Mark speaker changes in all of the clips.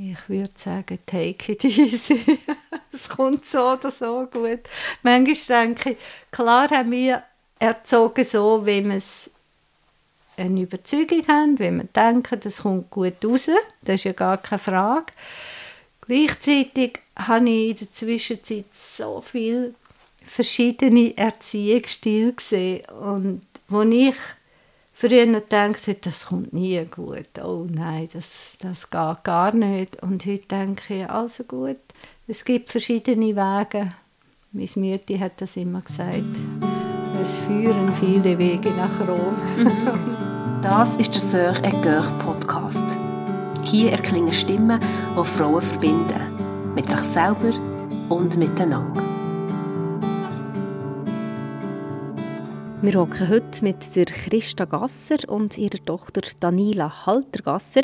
Speaker 1: ich würde sagen, take it easy. es kommt so oder so gut. Manchmal denke ich, klar haben wir erzogen so, wie wir es eine Überzeugung haben, wenn wir denken, das kommt gut raus. Das ist ja gar keine Frage. Gleichzeitig habe ich in der Zwischenzeit so viele verschiedene Erziehungsstile gesehen und wo ich früher gedacht das kommt nie gut, oh nein, das, das geht gar nicht. Und heute denke ich, also gut, es gibt verschiedene Wege. Meine Mütti hat das immer gesagt. Es führen viele Wege nach Rom.
Speaker 2: das ist der et Coeur Podcast. Hier erklingen Stimmen, die Frauen verbinden. Mit sich selber und miteinander. Wir hocken heute mit der Christa Gasser und ihrer Tochter Danila Halter-Gasser.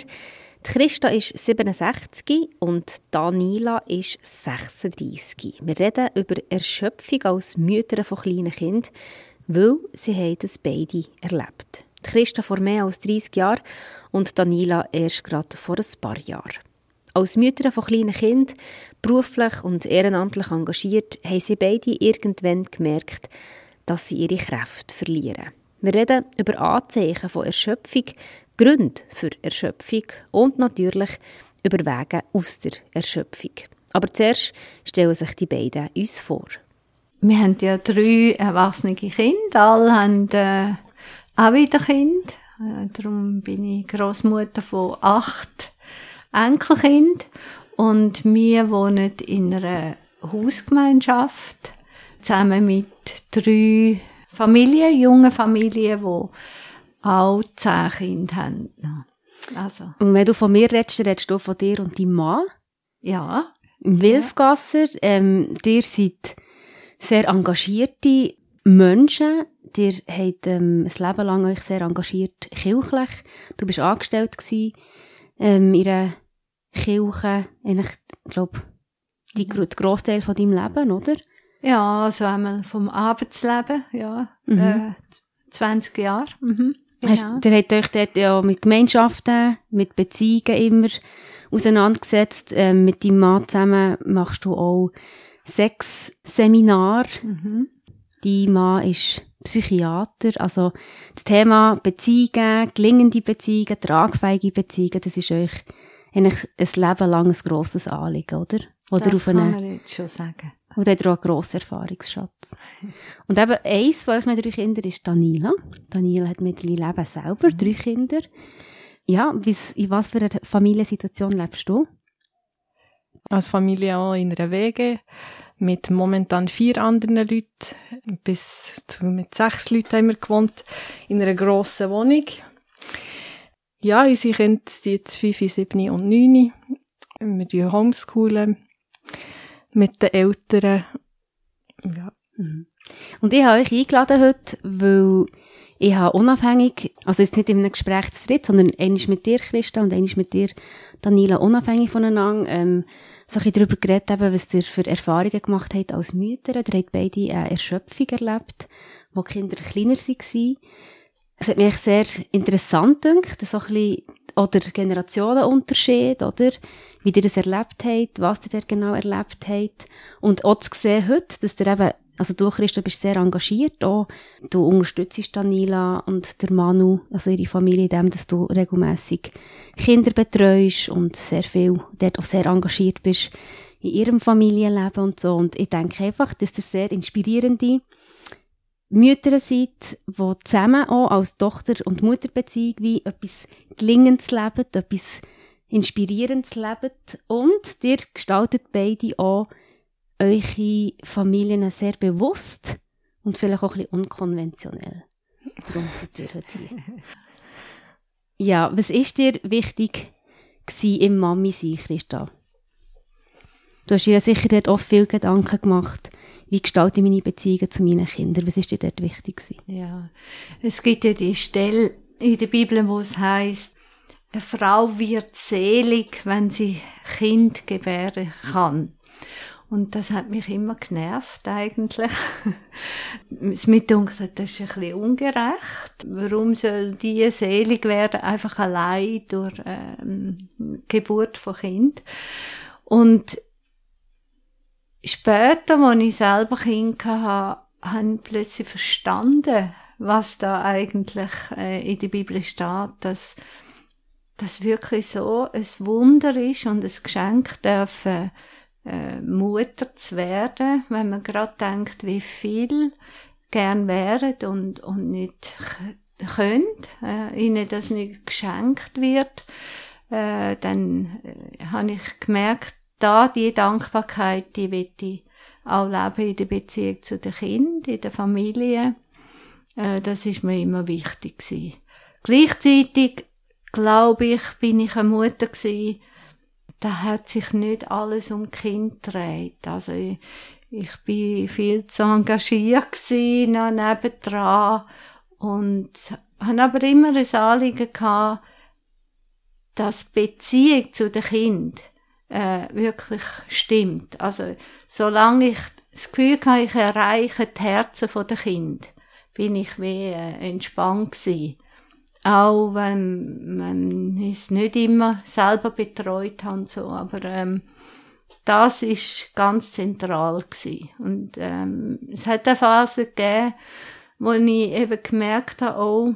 Speaker 2: Christa ist 67 und Danila ist 36. Wir reden über Erschöpfung als Mütter von kleinen Kindern, weil sie haben das beide erlebt. Christa vor mehr als 30 Jahren und Danila erst gerade vor ein paar Jahren. Als Mütter von kleinen Kindern, beruflich und ehrenamtlich engagiert, haben sie beide irgendwann gemerkt, dass sie ihre Kräfte verlieren. Wir reden über Anzeichen von Erschöpfung, Gründe für Erschöpfung und natürlich über Wege aus der Erschöpfung. Aber zuerst stellen sich die beiden uns vor.
Speaker 1: Wir haben ja drei erwachsene Kinder, alle haben äh, auch wieder Kinder. Äh, darum bin ich Großmutter von acht Enkelkindern und wir wohnen in einer Hausgemeinschaft zusammen mit drei Familien, jungen Familien, die auch zehn Kinder haben.
Speaker 2: Also. Und wenn du von mir redest, redest du von dir und deinem Mann.
Speaker 1: Ja.
Speaker 2: Wilfgasser, ähm, ihr seid sehr engagierte Menschen. Ihr habt ähm, ein Leben lang euch sehr engagiert kirchlich. Du bist angestellt gewesen, ähm, in einer Kirche, eigentlich, ich glaube, die, der Grossteil von deinem Leben, oder?
Speaker 1: Ja, also einmal vom Arbeitsleben, ja, mhm. äh, 20 Jahre. Mhm,
Speaker 2: genau. Hast, ihr habt euch dort ja mit Gemeinschaften, mit Beziehungen immer auseinandergesetzt. Ähm, mit deinem Mann zusammen machst du auch sechs Seminare. Mhm. Dein Mann ist Psychiater. Also das Thema Beziehungen, gelingende Beziehungen, tragfähige Beziehungen, das ist euch eigentlich ein Leben lang ein grosses Anliegen, oder? Oder
Speaker 1: das auf kann man jetzt schon sagen.
Speaker 2: Und hat auch einen grossen Erfahrungsschatz. Und eben eins von euch drei Kinder ist Daniela. Daniela hat mittlerweile Leben selber drei Kinder. Ja, in was für einer Familiensituation lebst du?
Speaker 3: Als Familie auch in einer Wege mit momentan vier anderen Leuten. Bis zu, mit sechs Leuten haben wir gewohnt in einer grossen Wohnung. Ja, unsere Kinder sind jetzt fünf, sieben und neun. Wir homeschoolen mit den Eltern. Ja.
Speaker 2: Mhm. Und ich habe euch eingeladen heute, weil ich habe unabhängig, also jetzt nicht in einem Gespräch zu dritt, sondern eines mit dir, Christa, und eines mit dir, Daniela, unabhängig voneinander, ähm, so ein darüber geredet, eben, was ihr für Erfahrungen gemacht habt als Mütter. Ihr habt beide eine Erschöpfung erlebt, wo die Kinder kleiner waren. Es hat mich sehr interessant gedacht, so ein bisschen, oder Generationenunterschied, oder? Wie ihr das erlebt habt, was ihr dort genau erlebt habt. Und auch zu sehen heute, dass ihr eben, also du, Christa, bist sehr engagiert auch. Du unterstützt Daniela und der Manu, also ihre Familie, in dem, dass du regelmäßig Kinder betreust und sehr viel, dort auch sehr engagiert bist in ihrem Familienleben und so. Und ich denke einfach, dass das sehr inspirierende Mütter seid, die zusammen auch als Tochter- und Mutterbeziehung wie etwas Gelingendes leben, etwas Inspirierendes leben und ihr gestaltet beide auch eure Familien sehr bewusst und vielleicht auch ein bisschen unkonventionell. Darum seid ihr heute hier. Ja, was ist dir wichtig im Mami-Sein, Christa? Du hast dir sicher dort oft viel Gedanken gemacht, wie gestalte ich meine Beziehungen zu meinen Kindern? Was ist dir dort wichtig gewesen?
Speaker 1: Ja, es gibt ja die Stelle in der Bibel, wo es heißt, eine Frau wird selig, wenn sie Kind gebären kann. Und das hat mich immer genervt, eigentlich. es mir dunkel, das ist ein bisschen ungerecht. Warum soll die selig werden, einfach allein durch ähm, Geburt von Kind? Und später, als ich selber Kind hatte, habe ich plötzlich verstanden, was da eigentlich äh, in der Bibel steht, dass das wirklich so ein Wunder ist und ein Geschenk dürfen äh, Mutter zu werden, wenn man gerade denkt, wie viel gern wären und, und nicht können, äh, ihnen das nicht geschenkt wird, äh, dann äh, habe ich gemerkt, da die Dankbarkeit, die will ich auch leben in der Beziehung zu den Kindern, in der Familie. Äh, das ist mir immer wichtig gewesen. Gleichzeitig glaube ich, bin ich eine Mutter gewesen, da hat sich nicht alles um Kind gedreht. Also ich, ich bin viel zu engagiert gewesen, noch nebendran und habe aber immer ein Anliegen gehabt, dass Beziehung zu den Kind äh, wirklich stimmt. Also solange ich das Gefühl habe, ich erreiche die Herzen der Kind, bin ich wie äh, entspannt gewesen auch wenn man es nicht immer selber betreut hat und so, aber ähm, das ist ganz zentral gewesen. und ähm, es hat eine Phase gegeben, wo ich eben gemerkt habe, oh,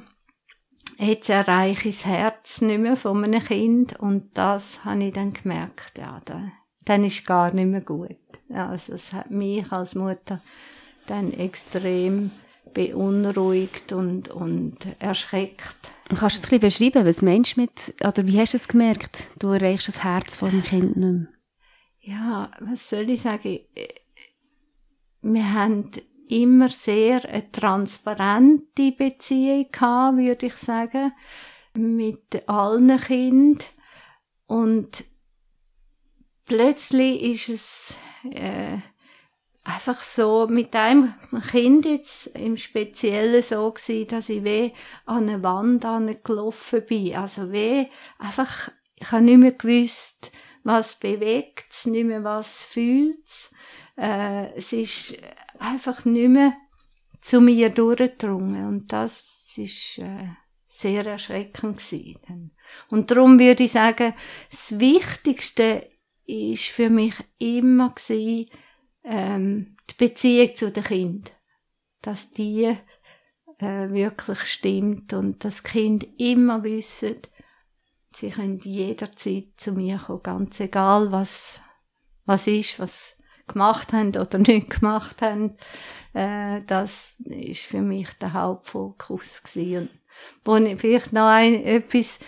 Speaker 1: jetzt erreiche ich das Herz nicht mehr von einem Kind und das habe ich dann gemerkt, ja, dann, dann ist gar nicht mehr gut. Also es hat mich als Mutter dann extrem beunruhigt und, und erschreckt.
Speaker 2: Kannst du es ein bisschen beschreiben, was meinst du mit, oder wie hast du es gemerkt? Du erreichst das Herz von dem Kind nicht mehr.
Speaker 1: Ja, was soll ich sagen? Wir haben immer sehr eine transparente Beziehung gehabt, würde ich sagen, mit allen Kindern. Und plötzlich ist es, äh, einfach so mit einem Kind jetzt im Speziellen so gewesen, dass ich weh an eine Wand gelaufen bin. Also weh einfach, ich habe nicht mehr gewusst, was bewegt, nicht mehr was fühlt. Äh, es ist einfach nicht mehr zu mir durchgedrungen und das ist äh, sehr erschreckend gewesen. Und darum würde ich sagen, das Wichtigste ist für mich immer gewesen, ähm, die Beziehung zu den Kindern, dass die äh, wirklich stimmt und das Kind immer wissen, sie können jederzeit zu mir kommen, ganz egal was was ist, was gemacht haben oder nicht gemacht haben. Äh, das ist für mich der Hauptfokus gewesen. Und wo ich vielleicht noch ein, etwas,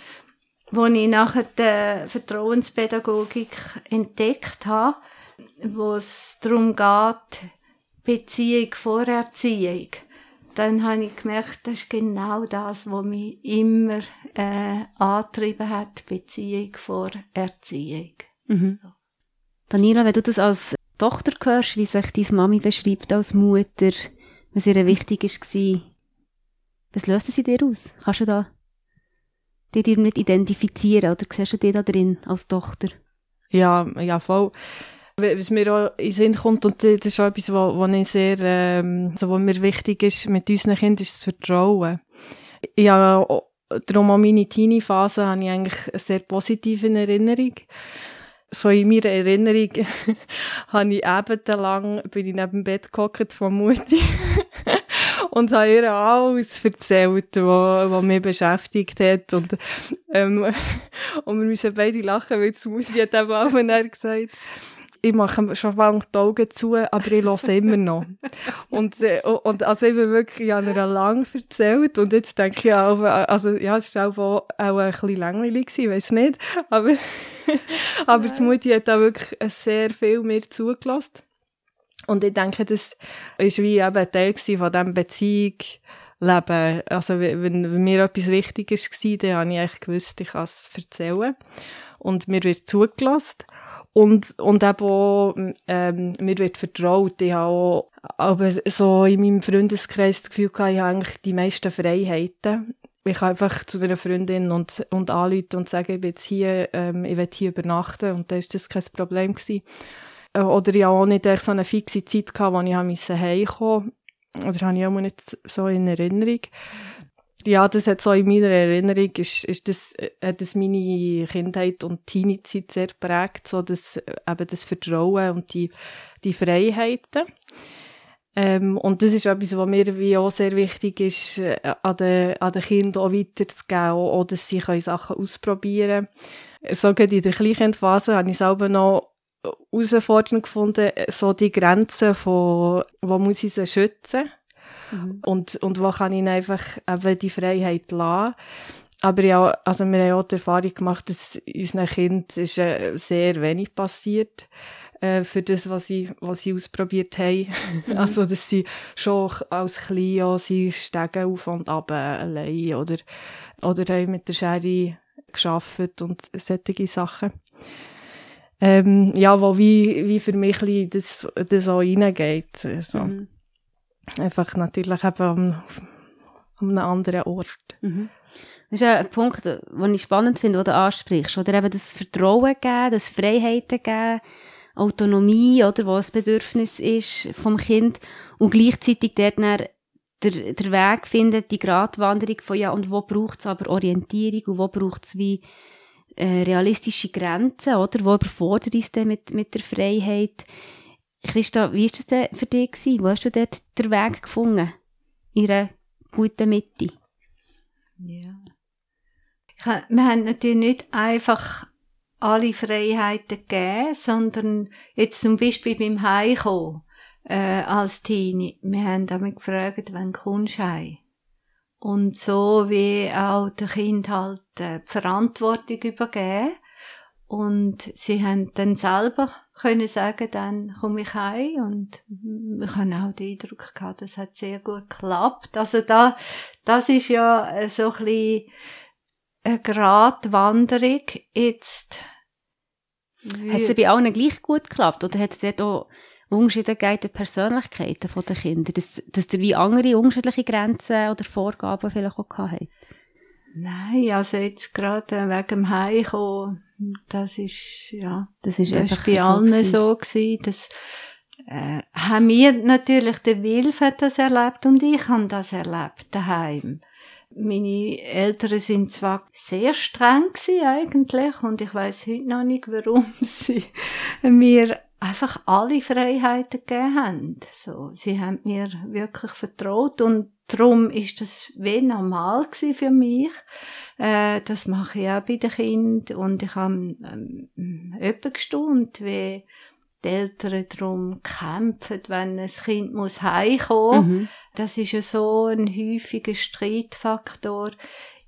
Speaker 1: wo ich nachher der Vertrauenspädagogik entdeckt habe, wo es darum geht, Beziehung vor Erziehung, dann habe ich gemerkt, das ist genau das, was mich immer äh, angetrieben hat, Beziehung vor Erziehung.
Speaker 2: Mhm. Daniela, wenn du das als Tochter hörst, wie sich deine Mami beschreibt als Mutter, was ihr wichtig war, was löst sie dir aus? Kannst du da dich dir nicht identifizieren oder siehst du dich da drin als Tochter?
Speaker 3: Ja, ja, voll was mir auch in den Sinn kommt, und das ist auch etwas, was, ich sehr, ähm, also was mir wichtig ist mit unseren Kindern, ist das Vertrauen. Habe, darum auch meine Teenie-Phase habe ich eigentlich sehr positiv in Erinnerung. So in meiner Erinnerung habe ich ebenlang, bin ich neben dem Bett gehockt von Mutti und habe ihr alles erzählt, was, was mich beschäftigt hat. Und, ähm, und wir müssen beide lachen, weil Mutti hat eben auch gesagt, ich mache schon lange die Augen zu, aber ich höre immer noch. und, äh, und also ich bin wirklich, ich habe ihr lang erzählt und jetzt denke ich auch, also ja, es war auch, auch ein bisschen langweilig gewesen, ich weiss nicht, aber, aber die Mutti hat auch wirklich sehr viel mehr zugelassen. Und ich denke, das ist wie eben ein Teil von diesem Beziehung, Leben. Also, wenn, wenn mir etwas wichtig war, dann habe ich eigentlich gewusst, ich kann es erzählen. Und mir wird zugelassen. Und, und eben auch, ähm, mir wird vertraut. Ich habe auch, aber so in meinem Freundeskreis das Gefühl gehabt, ich habe eigentlich die meisten Freiheiten. Ich kann einfach zu einer Freundin und, und anrufen und sagen, ich bin jetzt hier, ähm, ich will hier übernachten und da ist das kein Problem gewesen. Äh, oder ja auch nicht so eine fixe Zeit gehabt, wo ich heimkommen musste. Oder habe ich auch nicht so in Erinnerung. Ja, das hat so in meiner Erinnerung, ist, ist das, hat das meine Kindheit und Teenie-Zeit sehr prägt, so das, eben das Vertrauen und die, die Freiheiten. Ähm, und das ist etwas, was mir wie auch sehr wichtig ist, äh, an den, an den Kindern auch weiterzugeben, auch, dass sie können Sachen ausprobieren können. So gerade in der Kleinkindphase habe ich selber noch herausfordernd gefunden, so die Grenzen von, wo muss ich sie schützen? Mhm. Und, und wo kann ich einfach eben die Freiheit lassen? Aber ja, also wir haben auch die Erfahrung gemacht, dass unseren Kind ist äh, sehr wenig passiert äh, für das, was sie, was sie ausprobiert haben. Mhm. Also, dass sie schon als Klein auch sie Stege auf und ab allein oder, oder haben mit der Schere geschafft und solche Sachen. Ähm, ja, wo wie, wie für mich das, das auch reingeht. Also. Mhm. Einfach natürlich eben am, an einem anderen Ort.
Speaker 2: Mhm. Das ist ein Punkt, den ich spannend finde, den du ansprichst. Oder eben das Vertrauen geben, das Freiheiten geben, Autonomie, oder, was das Bedürfnis ist vom Kind und gleichzeitig dort dann der, der Weg findet, die Gratwanderung von ja, und wo braucht es aber Orientierung und wo braucht es wie äh, realistische Grenzen, oder, wo überfordert es denn mit, mit der Freiheit. Christa, wie war das für dich? Wo hast du dort den Weg gefunden? In einer guten Mitte?
Speaker 1: Ja. Wir haben natürlich nicht einfach alle Freiheiten gegeben, sondern jetzt zum Beispiel beim Heimkommen äh, als Teenie. Wir haben damit gefragt, wann kommst du? Und so wie auch der Kind halt äh, die Verantwortung übergeben. Und sie haben dann selber können sagen, dann komme ich heim und ich habe auch den Eindruck gehabt, das hat sehr gut geklappt. Also da, das ist ja äh, so ein bisschen eine Gratwanderung. Jetzt
Speaker 2: hat es bei allen gleich gut geklappt? Oder hat es dort auch Unterschiede gegeben in Persönlichkeiten der Kinder? Dass, dass ihr wie andere unterschiedliche Grenzen oder Vorgaben vielleicht auch habt?
Speaker 1: Nein, also jetzt gerade wegen dem Heimkommen, das ist, ja,
Speaker 2: das ist, das
Speaker 1: ist bei so allen gewesen. so gewesen, dass, äh, haben wir natürlich, der Wilf hat das erlebt und ich habe das erlebt daheim. Meine Eltern sind zwar sehr streng gewesen eigentlich und ich weiß heute noch nicht, warum sie mir einfach alle Freiheiten gegeben haben. So, sie haben mir wirklich vertraut und darum ist das wie normal für mich. Äh, das mache ich auch bei den Kindern und ich habe ähm, gestaunt, wie die Eltern darum kämpfen, wenn ein Kind muss heimkommen. Mhm. Das ist ja so ein häufiger Streitfaktor.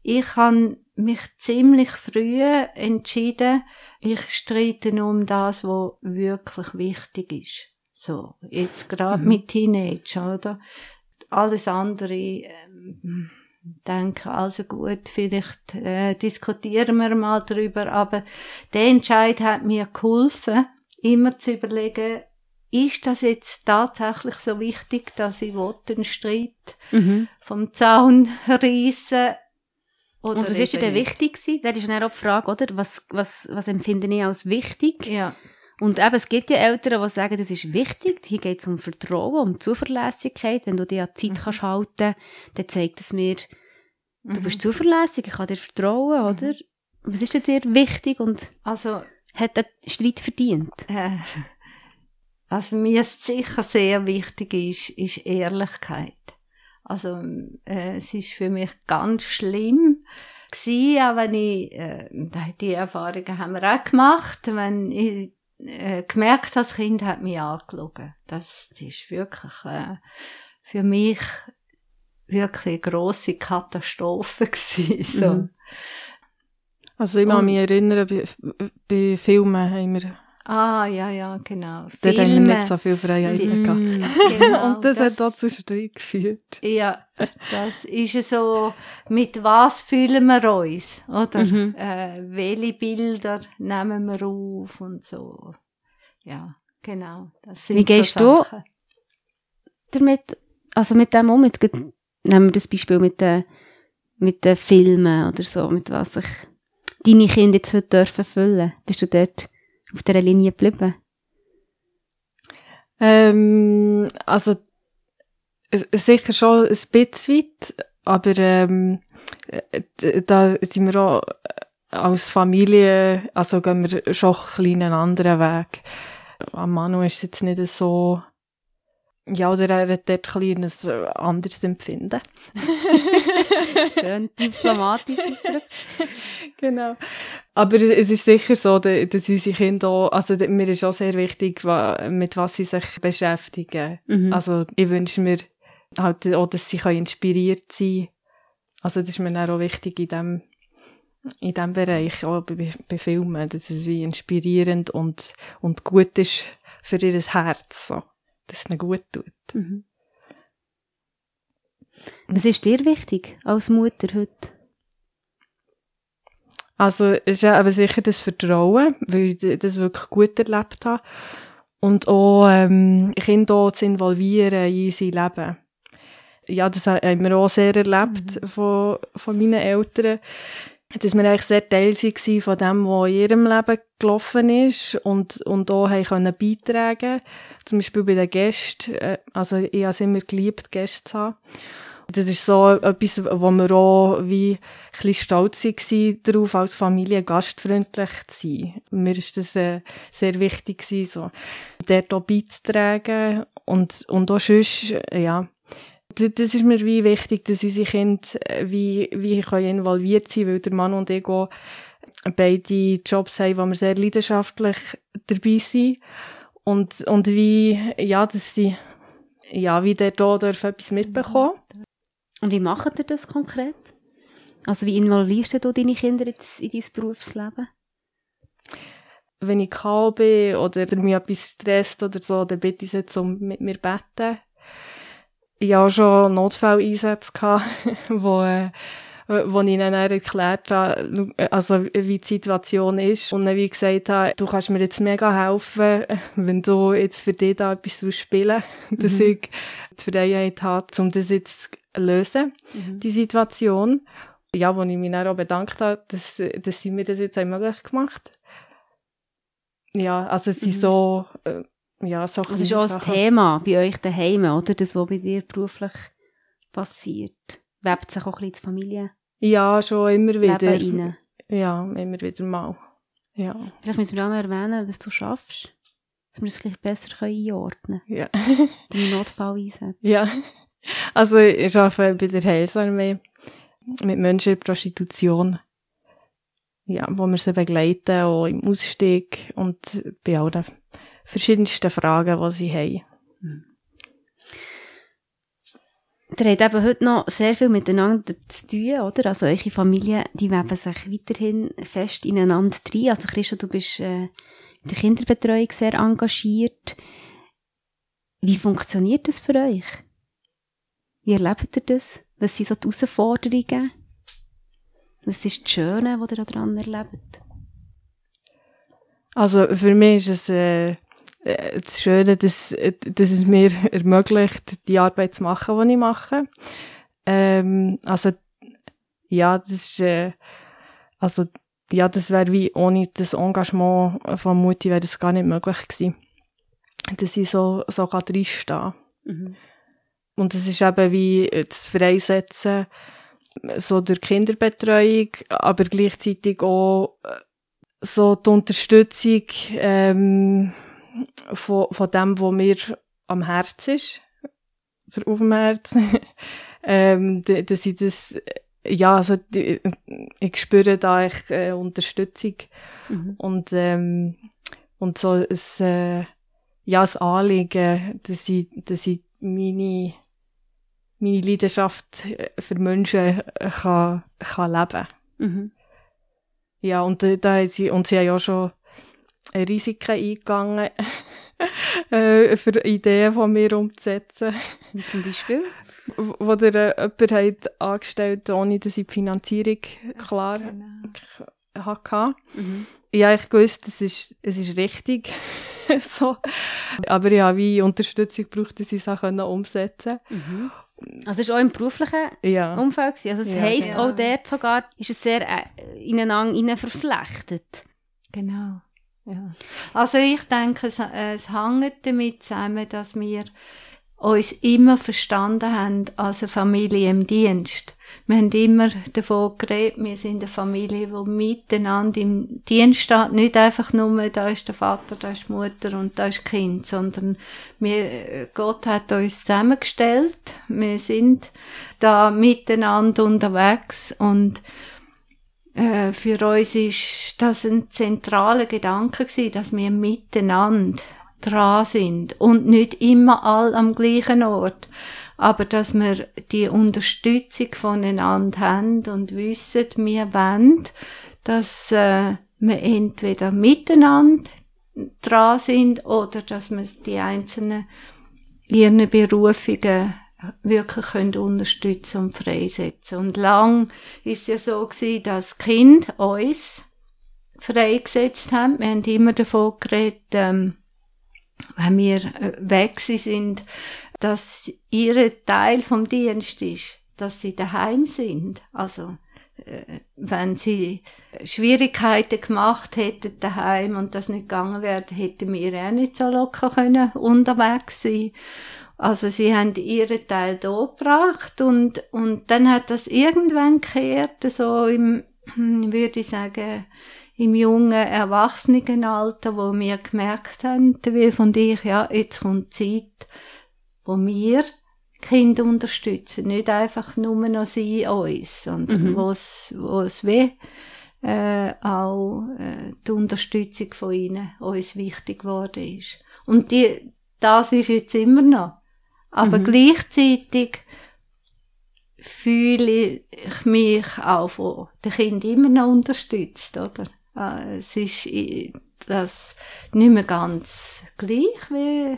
Speaker 1: Ich habe mich ziemlich früh entschieden, ich streite nur um das, was wirklich wichtig ist. So, jetzt gerade mhm. mit Teenage, oder? Alles andere, ähm, denke, also gut, vielleicht äh, diskutieren wir mal drüber, aber der Entscheid hat mir geholfen, immer zu überlegen, ist das jetzt tatsächlich so wichtig, dass ich den Streit mhm. vom Zaun reissen
Speaker 2: oder und was ist dir denn wichtig gewesen? Das ist dann auch die Frage, oder? Was, was, was empfinde ich als wichtig?
Speaker 1: Ja.
Speaker 2: Und eben, es gibt ja Eltern, die sagen, das ist wichtig. Hier geht es um Vertrauen, um Zuverlässigkeit. Wenn du dir an die Zeit mhm. kannst halten, dann zeigt es mir, du mhm. bist zuverlässig, ich kann dir vertrauen, mhm. oder? Was ist dir wichtig und
Speaker 1: also,
Speaker 2: hat der Streit verdient?
Speaker 1: Äh, also mir sicher sehr wichtig ist, ist Ehrlichkeit. Also äh, es ist für mich ganz schlimm gewesen, auch wenn ich, äh, die Erfahrungen haben wir auch gemacht, wenn ich äh, gemerkt das Kind hat mich angelogen. Das, das ist wirklich äh, für mich wirklich eine grosse Katastrophe gewesen. So. Mhm.
Speaker 3: Also ich kann mich erinnern, bei, bei Filmen haben wir
Speaker 1: Ah, ja, ja, genau.
Speaker 3: Dort haben wir nicht so viel Freiheiten mm, genau, Und das, das, hat dazu Streit geführt.
Speaker 1: Ja, das ist so, mit was fühlen wir uns, oder? Mhm. Äh, welche Bilder nehmen wir auf und so. Ja, genau.
Speaker 2: Wie gehst so du damit, also mit dem um? Jetzt nehmen wir das Beispiel mit den, mit den Filmen oder so, mit was sich deine Kinder jetzt dürfen füllen. Bist du dort auf dieser Linie geblieben?
Speaker 3: Ähm, also sicher schon ein bisschen weit, aber ähm, äh, da sind wir auch äh, als Familie, also gehen wir schon einen anderen Weg. Am Manu ist es jetzt nicht so, ja, oder er hat dort ein bisschen ein anderes Empfinden.
Speaker 2: Schön diplomatisch ausgedrückt.
Speaker 3: Genau. Aber es ist sicher so, da- dass unsere Kinder auch, also mir ist auch sehr wichtig, mit was sie sich beschäftigen.
Speaker 2: Mhm.
Speaker 3: Also ich wünsche mir halt auch, dass sie können inspiriert sein Also das ist mir dann auch wichtig in dem, in dem Bereich, auch bei, bei Filmen, dass es wie inspirierend und, und gut ist für ihr Herz, so. Dass es ihnen gut tut.
Speaker 2: Mhm. Was ist dir wichtig als Mutter heute?
Speaker 3: Also, es ist ja aber sicher das Vertrauen, weil ich das wirklich gut erlebt habe. Und auch, ähm, Kinder auch zu involvieren in unser Leben. Ja, das haben wir auch sehr erlebt von, von meinen Eltern. Dass wir eigentlich sehr Teil waren von dem, was in ihrem Leben gelaufen ist und, und auch haben können beitragen Zum Beispiel bei den Gästen. Äh, Also, ich habe es immer geliebt, Gäste zu haben. Das ist so etwas, wo wir auch wie ein bisschen stolz waren darauf, als Familie gastfreundlich zu sein. Mir ist das äh, sehr wichtig gewesen, so, dort auch beizutragen und, und auch sonst, äh, ja. Das, ist mir wie wichtig, dass unsere Kinder äh, wie, wie können involviert sein, weil der Mann und ich auch beide Jobs haben, wo wir sehr leidenschaftlich dabei sind. Und, und wie, ja, dass sie, ja, wie dort auch dürfen etwas mitbekommen.
Speaker 2: Und wie macht ihr das konkret? Also wie involvierst du deine Kinder jetzt in dein Berufsleben?
Speaker 3: wenn ich kalt bin oder mich etwas stresst oder so, dann bitte ich sie zum mit mir beten. Auch schon Notfalleinsätze, gehabt, wo, äh, wo ich ihnen dann erklärt habe, also wie die Situation ist und dann wie gesagt habe, du kannst mir jetzt mega helfen, wenn du jetzt für dich da etwas spielen dass
Speaker 2: Mhm.
Speaker 3: ich die Freiheit habe, um das jetzt zu lösen, die Situation. Ja, wo ich mich dann auch bedankt habe, dass, dass sie mir das jetzt auch möglich gemacht ja, also es sind
Speaker 2: Mhm.
Speaker 3: so, äh, ja, so
Speaker 2: Das ist auch ein. Thema bei euch daheim, oder? Das, was bei dir beruflich passiert. Webt sich auch ein bisschen ins Familienleben
Speaker 3: Ja, schon immer wieder.
Speaker 2: rein.
Speaker 3: Ja, immer wieder mal. Ja,
Speaker 2: Vielleicht müssen wir auch noch erwähnen, was du schaffst. Dass wir das ein bisschen besser können einordnen
Speaker 3: ja.
Speaker 2: können. Deine Notfalleinsätze.
Speaker 3: ja. Also ich arbeite bei der Heilsarmee mit Menschen in Prostitution. Ja, wo wir sie begleiten, auch im Ausstieg und bei allen verschiedensten Fragen, die sie haben.
Speaker 2: Ihr habt eben heute noch sehr viel miteinander zu tun, oder? Also eure Familie, die weben sich weiterhin fest ineinander rein. Also Christa, du bist äh, in der Kinderbetreuung sehr engagiert. Wie funktioniert das für euch? Wie erlebt ihr das? Was sind so die Herausforderungen? Was ist das Schöne, was ihr daran erlebt?
Speaker 3: Also für mich ist es äh, das Schöne, dass, äh, dass es mir ermöglicht, die Arbeit zu machen, die ich mache. Ähm, also ja, das ist äh, also ja, das wäre wie ohne das Engagement von Mutti wäre das gar nicht möglich gewesen, dass ich so so kann drinstehen.
Speaker 2: Mhm.
Speaker 3: Und es ist eben wie das Freisetzen so durch Kinderbetreuung, aber gleichzeitig auch äh, so die Unterstützung ähm, von, von dem, was mir am Herz ist, oder auf dem Herz, ähm, dass ich das, ja, also die, ich spüre da echt äh, Unterstützung
Speaker 2: Mhm.
Speaker 3: und ähm, und so ein, äh, ja, ein Anliegen, dass ich, dass ich meine, meine Leidenschaft äh, für Menschen äh, kann, kann leben.
Speaker 2: Mhm.
Speaker 3: Ja, und äh, da haben sie, und sie haben ja schon Risiken eingegangen, äh, für Ideen von mir umzusetzen,
Speaker 2: Wie zum Beispiel?
Speaker 3: wo wo der äh, jemand hat angestellt, ohne dass ich die Finanzierung klar hatte.
Speaker 2: Mhm.
Speaker 3: Ja, ich gewusst, es ist, es ist richtig. so. Aber ich habe wie Unterstützung gebraucht, dass ich es auch umsetzen
Speaker 2: Mhm. Also es war auch im beruflichen
Speaker 3: Ja.
Speaker 2: Umfeld. Also das
Speaker 3: Ja.
Speaker 2: heisst,
Speaker 1: Ja.
Speaker 2: auch dort sogar ist es sehr äh, ineinander verflechtet.
Speaker 1: Genau. Ja. Also ich denke, es, es hängt damit zusammen, dass wir uns immer verstanden haben als eine Familie im Dienst. Wir haben immer davon geredet, wir sind eine Familie, die miteinander im Dienst steht. Nicht einfach nur, da ist der Vater, da ist die Mutter und da ist das Kind, sondern wir, Gott hat uns zusammengestellt. Wir sind da miteinander unterwegs und äh, für uns ist das ein zentraler Gedanke gewesen, dass wir miteinander dran sind und nicht immer all am gleichen Ort, aber dass wir die Unterstützung voneinander haben und wissen, wir wollen, dass äh, wir entweder miteinander dran sind oder dass wir die einzelnen ihren Berufungen wirklich können unterstützen und freisetzen. Und lang ist es ja so gewesen, dass Kind uns freigesetzt haben. Wir haben immer davon geredet, ähm, wenn wir äh, weg sind, dass ihre Teil vom Dienst ist, dass sie daheim sind. Also äh, wenn sie Schwierigkeiten gemacht hätten daheim und das nicht gegangen wäre, hätten wir auch nicht so locker können unterwegs sein. Also sie haben ihren Teil da gebracht und, und dann hat das irgendwann gekehrt, so im, würde ich sagen, im jungen Erwachsenenalter, wo wir gemerkt haben, Will von dir, ja, jetzt kommt Zeit, wo wir Kinder unterstützen, nicht einfach nur noch sie uns, sondern mhm. wo es weh äh, auch äh, die Unterstützung von ihnen uns wichtig geworden ist. Und die, das ist jetzt immer noch. Aber mhm. gleichzeitig fühle ich mich auch von den Kindern immer noch unterstützt, oder? Äh, es ist das nicht mehr ganz gleich, wie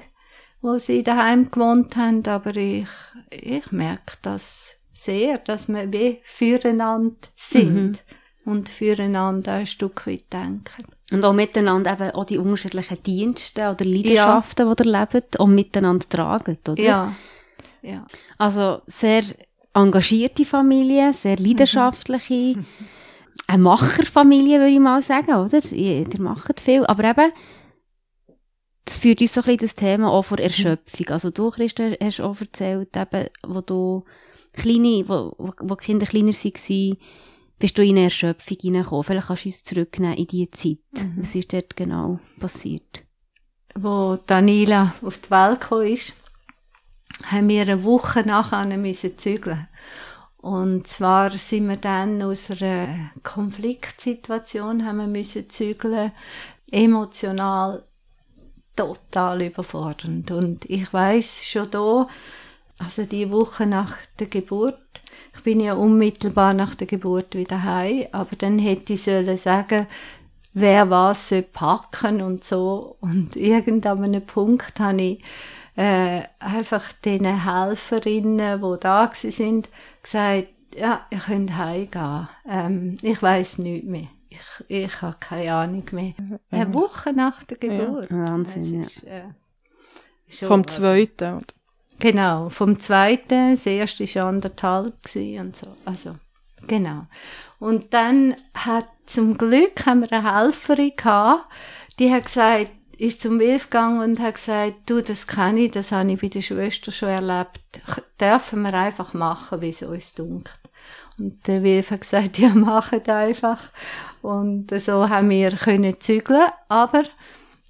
Speaker 1: wo sie daheim gewohnt haben, aber ich, ich merke das sehr, dass wir wie füreinander sind mhm. und füreinander ein Stück weit denken.
Speaker 2: Und auch miteinander eben auch die unterschiedlichen Dienste oder Leidenschaften, ja. die ihr lebt, auch miteinander tragen, oder?
Speaker 1: Ja. ja.
Speaker 2: Also sehr engagierte Familie, sehr leidenschaftliche, mhm. eine Macherfamilie, würde ich mal sagen, oder? Ihr, macht viel, aber eben, das führt uns so ein bisschen das Thema auch vor Erschöpfung. Also du, Christa, hast auch erzählt, eben, wo du kleine, wo, wo, Kinder kleiner waren, bist du in eine Erschöpfung hineingekommen. Vielleicht kannst du uns zurücknehmen in diese Zeit. Mhm. Was ist dort genau passiert?
Speaker 1: Wo Daniela auf die Welt gekommen ist, haben wir eine Woche nachher müssen zügeln. Und zwar sind wir dann aus einer Konfliktsituation haben wir müssen zügeln, emotional total überfordernd. Und ich weiß schon da, also die Woche nach der Geburt, ich bin ja unmittelbar nach der Geburt wieder heim, aber dann hätte ich sollen sagen, wer was soll packen und so. Und irgendeinem Punkt habe ich äh, einfach den Helferinnen, die da sind, gesagt, ja, ihr könnt heimgehen. Ähm, ich weiß nicht mehr. Ich, ich habe keine Ahnung mehr. Eine Woche nach der Geburt.
Speaker 2: Ja, Wahnsinn, ist,
Speaker 3: ja. Äh, Vom zweiten, oder?
Speaker 1: Genau, vom zweiten, das erste war anderthalb und so. Also, genau. Und dann hat, zum Glück haben wir eine Helferin gehabt, die hat gesagt, ist zum Wilf gegangen und hat gesagt, du, das kann ich, das habe ich bei der Schwester schon erlebt. Dürfen wir einfach machen, wie es uns dunkelt. Und der Wilf hat gesagt, ja, machet einfach. Und so haben wir können zügeln. Aber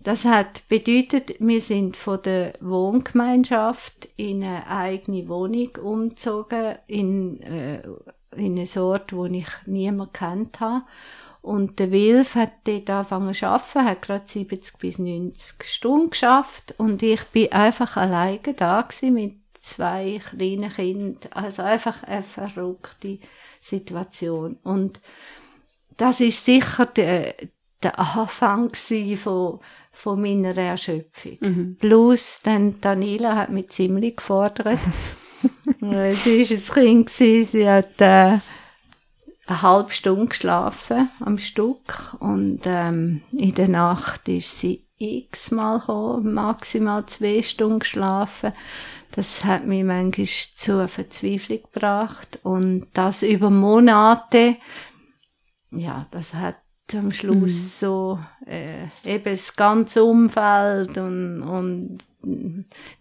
Speaker 1: das hat bedeutet, wir sind von der Wohngemeinschaft in eine eigene Wohnung umgezogen, in, äh, in einen Ort, wo ich niemand kennt habe. Und der Wilf hat dort angefangen zu arbeiten, hat gerade 70 bis 90 Stunden geschafft und ich bin einfach alleine da gewesen mit zwei kleinen Kindern. Also einfach eine verrückte Situation. Und das ist sicher der, der Anfang von, von meiner Erschöpfung. Mhm. Plus, dann Daniela hat mich ziemlich gefordert. sie war ein Kind, sie hat äh, eine halbe Stunde geschlafen am Stück und ähm, in der Nacht ist sie x-mal gekommen, maximal zwei Stunden geschlafen. Das hat mich manchmal zur Verzweiflung gebracht und das über Monate. Ja, das hat am Schluss mhm. so äh, eben das ganze Umfeld und, und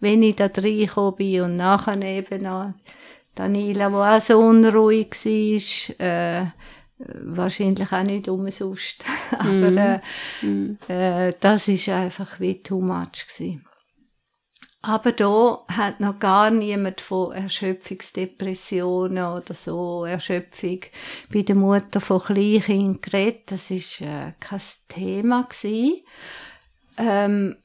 Speaker 1: wenn ich da reingekommen bin und nachher eben noch Daniela, die auch so unruhig war, äh, wahrscheinlich auch nicht umsonst. Aber mhm. äh, mm. äh, das ist einfach wie too much gewesen. Aber da hat noch gar niemand von Erschöpfungsdepressionen oder so Erschöpfung bei der Mutter von Kleinkindern geredet. Das ist äh, kein Thema. Ähm,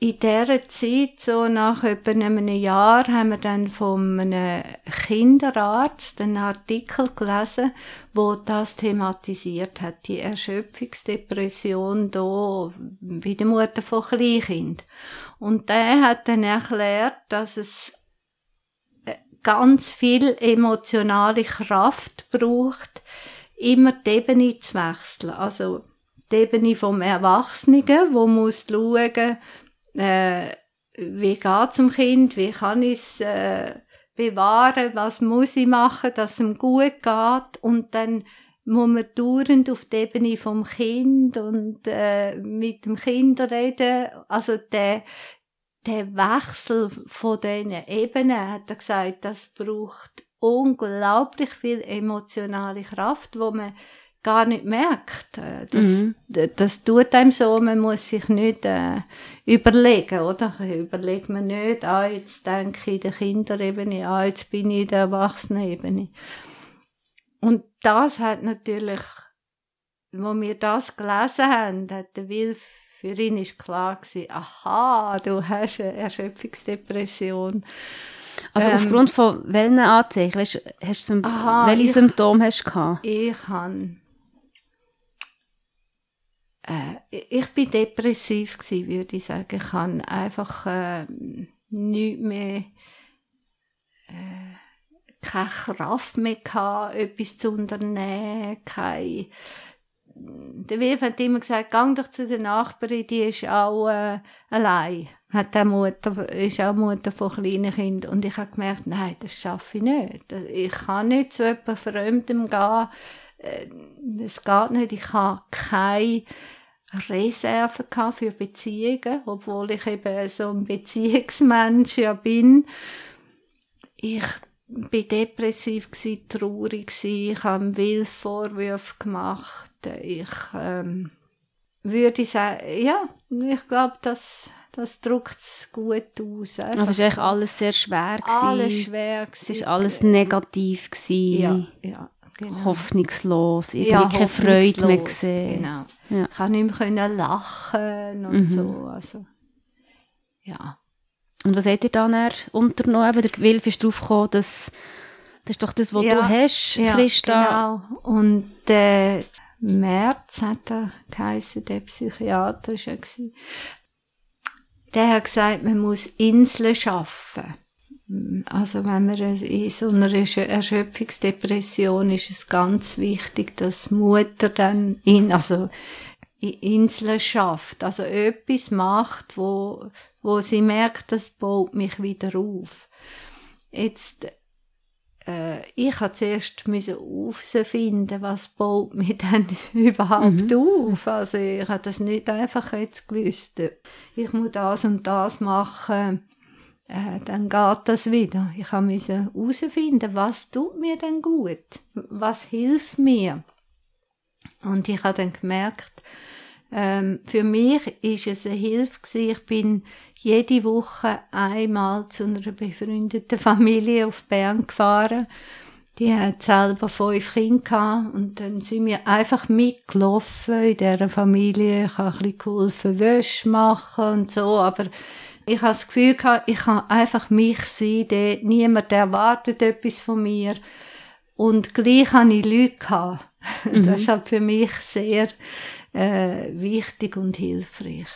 Speaker 1: in dieser Zeit, so nach etwa einem Jahr, haben wir dann von einem Kinderarzt einen Artikel gelesen, wo das thematisiert hat, die Erschöpfungsdepression da bei der Mutter von Kleinkind. Und der hat dann erklärt, dass es äh, ganz viel emotionale Kraft braucht, immer die Ebene zu wechseln. Also die Ebene vom Erwachsenen, wo muss schauen, äh, wie geht zum Kind, wie kann ich es äh, bewahren, was muss ich machen, dass es ihm gut geht und dann muss man dauernd auf der Ebene vom Kind und äh, mit dem Kind reden. Also der, der Wechsel von diesen Ebenen, hat er gesagt, das braucht unglaublich viel emotionale Kraft, wo man gar nicht merkt. Äh, das, mhm. das tut einem so, man muss sich nicht äh, überlegen, oder? Überlegt man nicht, ah, jetzt denke ich in der Kinderebene, ah, jetzt bin ich in der Erwachsenenebene. Und das hat natürlich, wo wir das gelesen haben, hat der Wilf, für ihn ist klar gewesen, aha, du hast eine Erschöpfungsdepression.
Speaker 2: Also ähm, aufgrund von welchen Anzeichen, weißt, hast du, aha, welche ich, Symptome hast du gehabt?
Speaker 1: Ich habe äh, ich bin depressiv gewesen, würde ich sagen. Ich habe einfach äh, nicht mehr, äh, keine Kraft mehr gehabt, etwas zu unternehmen, keine der Wilf hat immer gesagt, gang doch zu der Nachbarin, die ist auch äh, allein. Hat auch Mutter, ist auch Mutter von kleinen Kindern. Und ich habe gemerkt, nein, das schaffe ich nicht. Ich kann nicht zu jemandem Fremdem gehen. Es äh, geht nicht. Ich habe keine Reserve für Beziehungen, obwohl ich eben so ein Beziehungsmensch ja bin. Ich bin depressiv gsi, traurig gsi, ich habe wild Vorwürfe gemacht. Ich ähm, würde sagen, ja, ich glaube, das das drückt es gut aus.
Speaker 2: Also es ist eigentlich alles sehr schwer
Speaker 1: gewesen. Alles schwer gewesen.
Speaker 2: Es ist alles negativ
Speaker 1: gewesen. Ja, ja
Speaker 2: genau. hoffnungslos, irgendwie ja, keine Freude mehr gesehen.
Speaker 1: Genau. Ja. Ich konnte nicht mehr lachen und mhm. so. Also, ja.
Speaker 2: Und was hat ihr dann unternommen? Der Wilf ist darauf gekommen, dass das ist doch das, was ja, du hast, ja, Christa.
Speaker 1: Genau. Und der äh, März hat er geheißen, der Psychiater war Der hat gesagt, man muss Inseln schaffen. Also wenn man in so einer Erschöpfungsdepression ist es ganz wichtig, dass Mutter dann in, also in Inseln schafft, also etwas macht, wo, wo sie merkt, das baut mich wieder auf. Jetzt, äh, ich habe zuerst herausfinden, was baut mich dann überhaupt mhm. auf. Also ich habe das nicht einfach jetzt gewusst. Ich muss das und das machen äh, dann geht das wieder. Ich musste herausfinden, was tut mir denn gut? Was hilft mir? Und ich habe dann gemerkt, ähm, für mich ist es eine Hilfe gewesen. Ich bin jede Woche einmal zu einer befreundeten Familie auf Bern gefahren. Die hat selber fünf Kinder gehabt und dann sind wir einfach mitgelaufen in dieser Familie. Ich habe ein bisschen geholfen, Wäsche machen und so, aber ich habe das Gefühl gehabt, ich kann einfach mich sein, dort. niemand erwartet etwas von mir. Und gleich habe ich Leute gehabt. Mhm. Das ist halt für mich sehr äh, wichtig und hilfreich.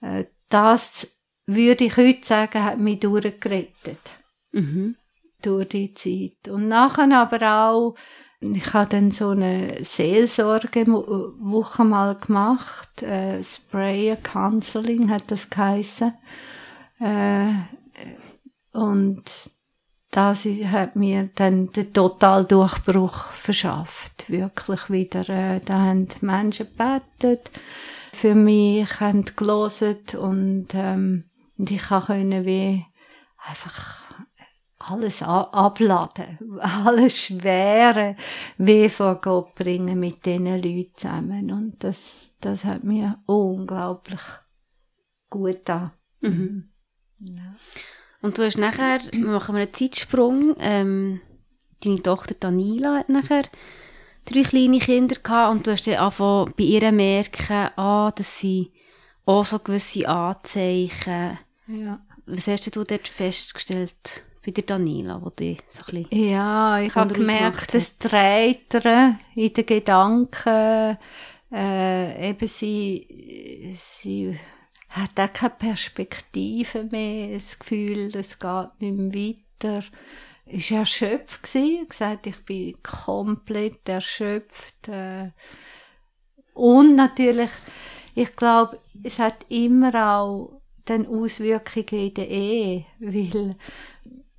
Speaker 1: Äh, das würde ich heute sagen, hat mich durchgerettet. Mhm. Durch die Zeit. Und nachher aber auch, ich habe dann so eine Seelsorgewoche mal gemacht, äh, Sprayer Counseling hat das geheißen. Äh, und das hat mir dann den totalen Durchbruch verschafft. Wirklich wieder, äh, da haben die Menschen gebetet für mich, haben gelesen und, ähm, und ich konnte wie einfach alles abladen, alles Schwere wie vor Gott bringen mit diesen Leuten zusammen. Und das, das hat mir unglaublich gut getan. Mhm.
Speaker 2: Ja. Und du hast nachher, wir machen wir einen Zeitsprung, ähm, deine Tochter Danila hat nachher drei kleine Kinder gehabt und du hast dann angefangen bei ihr merken, ah, dass sie auch so gewisse Anzeichen. Ja. Was hast du dort festgestellt bei der Danila, wo die so ein
Speaker 1: bisschen Ja, ich habe gemerkt, das Treitern in den Gedanken, äh, eben sie, sie hat auch keine Perspektive mehr, das Gefühl, es geht nicht mehr weiter. Ist erschöpft gewesen, gesagt, ich bin komplett erschöpft. Äh. Und natürlich, ich glaube, es hat immer auch dann Auswirkungen in der Ehe, weil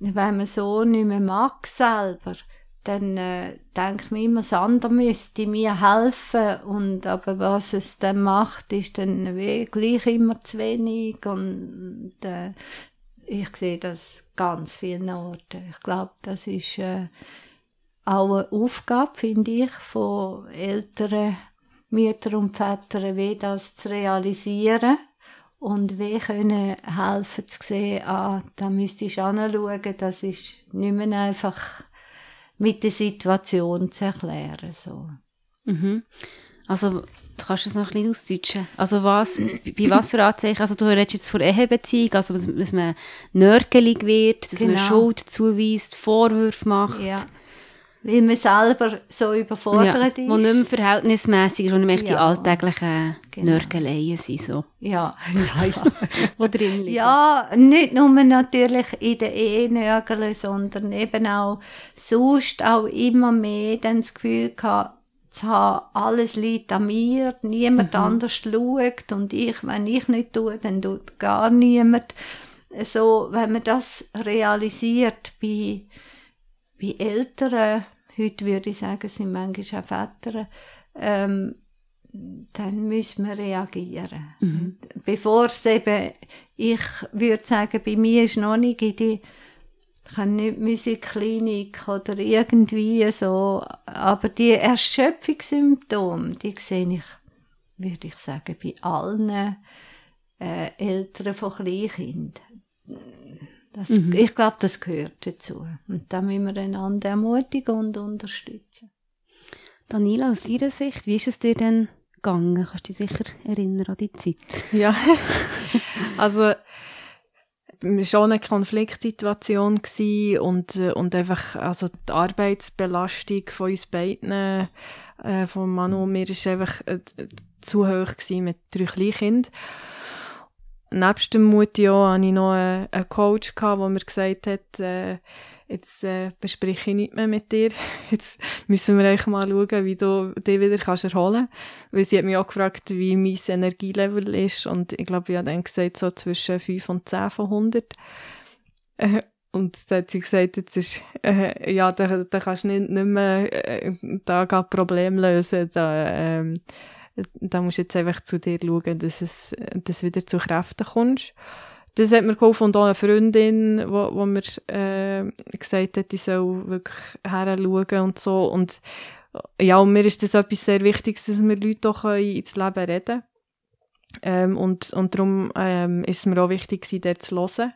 Speaker 1: wenn man so nicht mehr mag selber, dann äh, denke ich mir immer, das müsste mir helfen. Und aber was es dann macht, ist dann gleich immer zu wenig. Und äh, ich sehe das ganz vielen Orten. Ich glaube, das ist äh, auch eine Aufgabe, finde ich, von älteren Müttern und Vätern, wie das zu realisieren und wie können helfen zu sehen, ah, da müsste ich anschauen, das ist nicht mehr einfach mit der Situation zu erklären. So.
Speaker 2: Mhm. Also, du kannst es noch ein bisschen ausdeutschen. Also, was, bei was für Anzeichen? Also, du redest jetzt von Ehebeziehung, also, dass man nörgelig wird, dass genau. man Schuld zuweist, Vorwürfe macht.
Speaker 1: Ja weil man selber so überfordert
Speaker 2: ja, ist. Wo nicht mehr verhältnismässig ist, wo nicht ja, die alltäglichen genau. Nörgeleien sind. So.
Speaker 1: Ja, ja, ja. wo drin liegen. Ja, nicht nur natürlich in der Ehe nörgeln, sondern eben auch sonst auch immer mehr dann das Gefühl gehabt, zu haben, alles liegt an mir, niemand mhm. anders schaut und ich, wenn ich nicht tue, dann tut gar niemand. So, wenn man das realisiert bei bei Älteren, heute würde ich sagen, sind manchmal auch Väter, ähm, dann müssen wir reagieren. Mhm. Bevor es eben, ich würde sagen, bei mir ist noch nicht in die, ich habe nicht Musikklinik oder irgendwie so, aber die Erschöpfungssymptome, die sehe ich, würde ich sagen, bei allen äh, Eltern von Kleinkindern das, mhm. Ich glaube, das gehört dazu. Und da müssen wir einander ermutigen und unterstützen.
Speaker 2: Daniela, aus deiner Sicht, wie ist es dir denn gegangen? Kannst du dich sicher erinnern an die Zeit?
Speaker 3: Ja, also schon eine Konfliktsituation und, und einfach, also die Arbeitsbelastung von uns beiden, äh, von Manu und mir, ist einfach äh, zu hoch gewesen mit drei Kleinkindern nebst dem Mutti auch hatte ich noch einen, Coach, gehabt, der mir gesagt hat, äh, jetzt äh, bespreche ich nicht mehr mit dir. Jetzt müssen wir eigentlich mal schauen, wie du dich wieder kannst erholen kannst. Weil sie hat mich auch gefragt, wie mein Energielevel ist. Und ich glaube, ich habe dann gesagt, so zwischen 5 und 10 von 100. Äh, und dann hat sie gesagt, jetzt ist, äh, ja, da, da kannst du nicht, nicht mehr äh, da Problem lösen. Da, ähm, da musst du jetzt einfach zu dir schauen, dass es, dass du wieder zu Kräften kommst. Das hat mir geholfen und auch eine Freundin, wo, wo mir, äh, gesagt hat, ich soll wirklich her schauen und so. Und, ja, und mir ist das etwas sehr Wichtiges, dass wir Leute auch ins Leben reden ähm, und, und darum ähm, ist es mir auch wichtig, sie dort zu hören.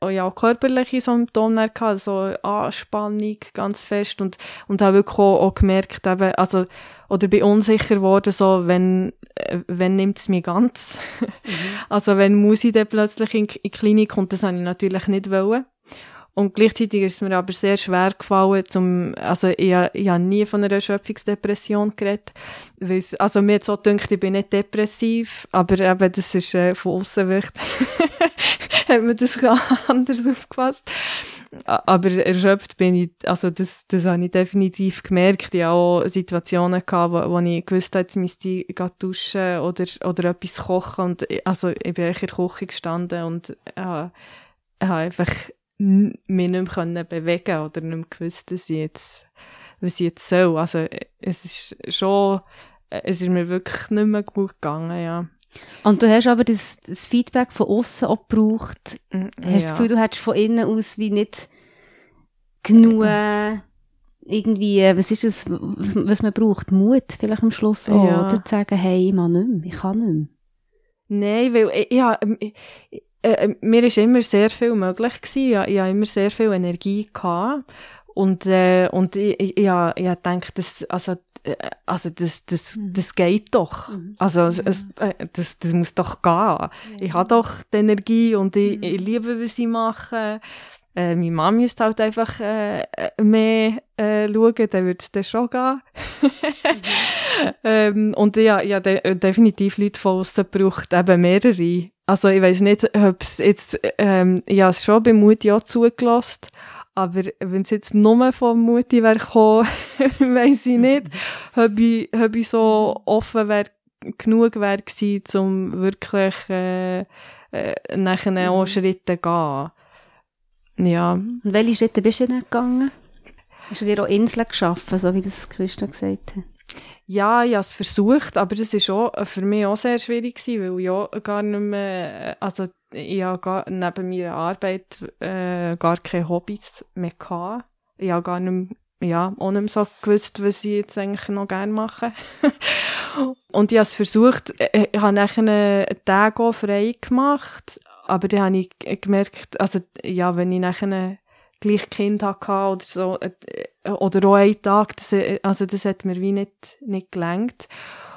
Speaker 3: Auch ja, körperliche Symptome gehabt, also Anspannung ganz fest und, und habe wirklich auch, auch gemerkt, eben, also oder bin unsicher geworden, so, wenn, äh, wenn nimmt es mich ganz? Mhm. also, wenn muss ich dann plötzlich in, in die Klinik und das habe ich natürlich nicht wollen. Und gleichzeitig ist es mir aber sehr schwer gefallen, zum, also ich, ich habe nie von einer Erschöpfungsdepression geredet. Weil also mir hat so gedacht, ich bin nicht depressiv, aber eben, das ist äh, von außen wichtig. hat man das anders aufgefasst. Aber erschöpft bin ich, also das, das habe ich definitiv gemerkt. Ich hatte auch Situationen gehabt, wo, wo ich gewusst habe, jetzt müsste ich duschen oder, oder etwas kochen. Und, also ich bin in der Küche gestanden und äh, habe einfach mich nicht mehr können bewegen oder nicht mehr gewusst, dass ich jetzt, was ich jetzt soll. Also, es ist schon, es ist mir wirklich nicht mehr gut gegangen, ja.
Speaker 2: Und du hast aber das, das Feedback von außen auch gebraucht.
Speaker 3: Mm,
Speaker 2: Hast du
Speaker 3: ja.
Speaker 2: das Gefühl, du hättest von innen aus wie nicht genug irgendwie, äh, was ist das, was man braucht? Mut vielleicht am Schluss auch,
Speaker 3: Ja.
Speaker 2: oder? Zu sagen, hey, ich kann nicht mehr, ich kann nicht mehr.
Speaker 3: Nein, weil ich, ja, äh, äh, mir ist immer sehr viel möglich gewesen. Ja, ich habe immer sehr viel Energie gehabt. Und, äh, und ich, ich, ich, ja, ich gedacht, das, also, äh, also das, das, das geht doch.
Speaker 2: Mhm.
Speaker 3: Also es, es, äh, das, das muss doch gehen. Ich habe doch die Energie und ich, ich liebe, was ich mache. Äh, meine Mama müsste halt einfach äh, äh, mehr äh, schauen, dann würde es dann schon gehen. ähm, und ja, ja de definitiv Leute von aussen braucht eben mehrere. Also ich weiß nicht, ob es jetzt, ähm, ich habe es schon bei Mutti auch zugelassen, aber wenn es jetzt nur von Mutti wäre gekommen, weiss ich nicht, ob ich, ob ich so offen wär, genug wäre gewesen, um wirklich äh, äh, nachher auch Schritte zu gehen. Ja,
Speaker 2: Und welche Schritte bist du denn gegangen? Hast du dir auch Inseln geschaffen, so wie das Christa gesagt hat?
Speaker 3: Ja, ich habe es versucht, aber das war auch für mich auch sehr schwierig, gewesen, weil ich auch gar nicht mehr, also ich habe gar, neben meiner Arbeit äh, gar keine Hobbys mehr gehabt. Ich habe gar nicht mehr, ja, auch nicht mehr so gewusst, was ich jetzt eigentlich noch gerne mache. Und ich habe es versucht, äh, ich habe nachher einen Tag auch frei gemacht, aber dann habe ich gemerkt, also ja, wenn ich nachher gleich Kind hatte oder so, äh, oder auch einen Tag, das, äh, also das hat mir wie nicht, nicht gelangt.